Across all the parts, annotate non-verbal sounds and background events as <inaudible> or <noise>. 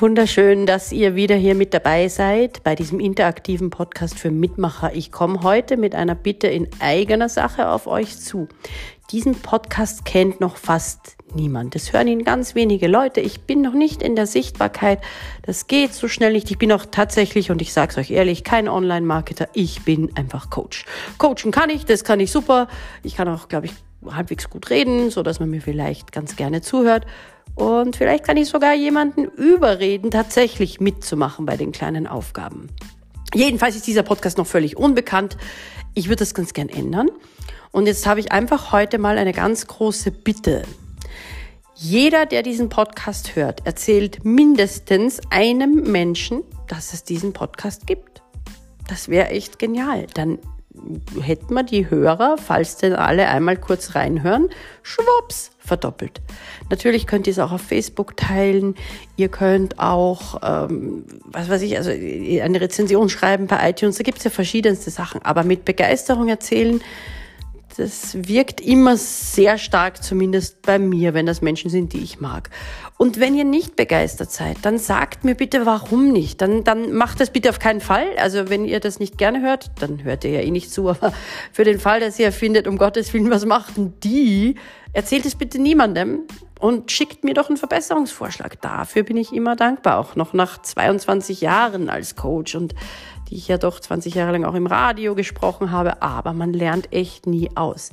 Wunderschön, dass ihr wieder hier mit dabei seid bei diesem interaktiven Podcast für Mitmacher. Ich komme heute mit einer Bitte in eigener Sache auf euch zu. Diesen Podcast kennt noch fast niemand. Das hören ihn ganz wenige Leute. Ich bin noch nicht in der Sichtbarkeit. Das geht so schnell nicht. Ich bin auch tatsächlich, und ich sage es euch ehrlich, kein Online-Marketer. Ich bin einfach Coach. Coachen kann ich, das kann ich super. Ich kann auch, glaube ich, halbwegs gut reden, so dass man mir vielleicht ganz gerne zuhört. Und vielleicht kann ich sogar jemanden überreden, tatsächlich mitzumachen bei den kleinen Aufgaben. Jedenfalls ist dieser Podcast noch völlig unbekannt. Ich würde das ganz gern ändern. Und jetzt habe ich einfach heute mal eine ganz große Bitte. Jeder, der diesen Podcast hört, erzählt mindestens einem Menschen, dass es diesen Podcast gibt. Das wäre echt genial. Dann hätten wir die Hörer, falls denn alle einmal kurz reinhören, schwupps, verdoppelt. Natürlich könnt ihr es auch auf Facebook teilen. Ihr könnt auch, ähm, was weiß ich, also eine Rezension schreiben bei iTunes. Da gibt es ja verschiedenste Sachen. Aber mit Begeisterung erzählen, das wirkt immer sehr stark, zumindest bei mir, wenn das Menschen sind, die ich mag. Und wenn ihr nicht begeistert seid, dann sagt mir bitte, warum nicht. Dann, dann macht das bitte auf keinen Fall. Also wenn ihr das nicht gerne hört, dann hört ihr ja eh nicht zu. Aber für den Fall, dass ihr findet, um Gottes Willen, was machten die, erzählt es bitte niemandem und schickt mir doch einen Verbesserungsvorschlag. Dafür bin ich immer dankbar, auch noch nach 22 Jahren als Coach und die ich ja doch 20 Jahre lang auch im Radio gesprochen habe, aber man lernt echt nie aus.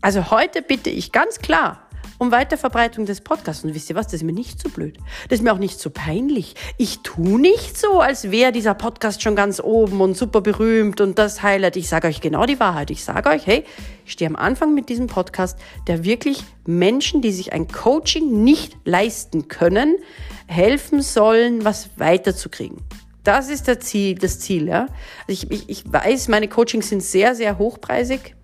Also heute bitte ich ganz klar um Weiterverbreitung des Podcasts. Und wisst ihr was, das ist mir nicht so blöd. Das ist mir auch nicht so peinlich. Ich tu nicht so, als wäre dieser Podcast schon ganz oben und super berühmt und das Highlight. Ich sage euch genau die Wahrheit. Ich sage euch, hey, ich stehe am Anfang mit diesem Podcast, der wirklich Menschen, die sich ein Coaching nicht leisten können, helfen sollen, was weiterzukriegen. Das ist der Ziel, das Ziel. Ja? Also ich, ich, ich weiß, meine Coachings sind sehr, sehr hochpreisig.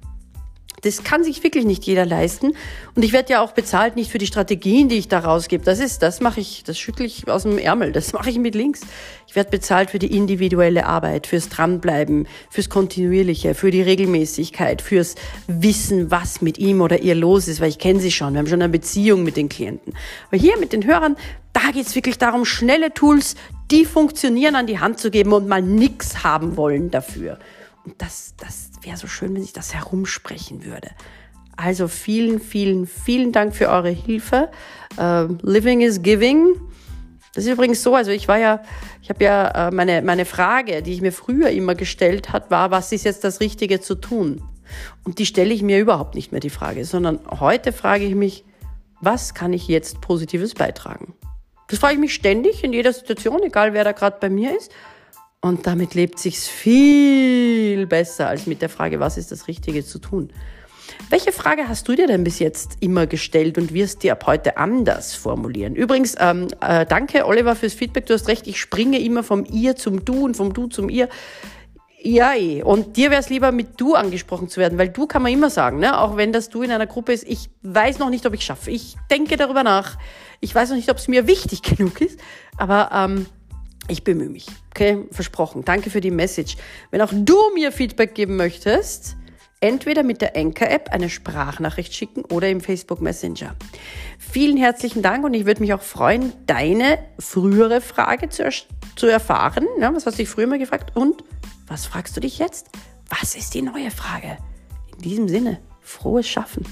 Das kann sich wirklich nicht jeder leisten. Und ich werde ja auch bezahlt nicht für die Strategien, die ich da rausgebe. Das ist, das mache ich, das schüttle ich aus dem Ärmel. Das mache ich mit links. Ich werde bezahlt für die individuelle Arbeit, fürs Dranbleiben, fürs Kontinuierliche, für die Regelmäßigkeit, fürs Wissen, was mit ihm oder ihr los ist, weil ich kenne sie schon. Wir haben schon eine Beziehung mit den Klienten. Aber hier mit den Hörern, da geht es wirklich darum, schnelle Tools, die funktionieren, an die Hand zu geben und mal nichts haben wollen dafür. Und das, das wäre so schön, wenn sich das herumsprechen würde. Also vielen, vielen, vielen Dank für eure Hilfe. Uh, living is giving. Das ist übrigens so, also ich war ja, ich habe ja äh, meine, meine Frage, die ich mir früher immer gestellt hat, war, was ist jetzt das Richtige zu tun? Und die stelle ich mir überhaupt nicht mehr die Frage, sondern heute frage ich mich, was kann ich jetzt Positives beitragen? Das frage ich mich ständig in jeder Situation, egal wer da gerade bei mir ist. Und damit lebt sich's viel besser als mit der Frage, was ist das Richtige zu tun. Welche Frage hast du dir denn bis jetzt immer gestellt und wirst dir ab heute anders formulieren? Übrigens, ähm, äh, danke Oliver fürs Feedback. Du hast recht, ich springe immer vom ihr zum du und vom du zum ihr. Ja. Und dir wäre es lieber, mit du angesprochen zu werden, weil du kann man immer sagen, ne? auch wenn das du in einer Gruppe ist, ich weiß noch nicht, ob ich schaffe. Ich denke darüber nach. Ich weiß noch nicht, ob es mir wichtig <laughs> genug ist, aber ähm, ich bemühe mich. Okay, versprochen. Danke für die Message. Wenn auch du mir Feedback geben möchtest, entweder mit der Anchor-App eine Sprachnachricht schicken oder im Facebook Messenger. Vielen herzlichen Dank und ich würde mich auch freuen, deine frühere Frage zu, zu erfahren. Ja, was hast du dich früher mal gefragt? Und was fragst du dich jetzt? Was ist die neue Frage? In diesem Sinne, frohes Schaffen.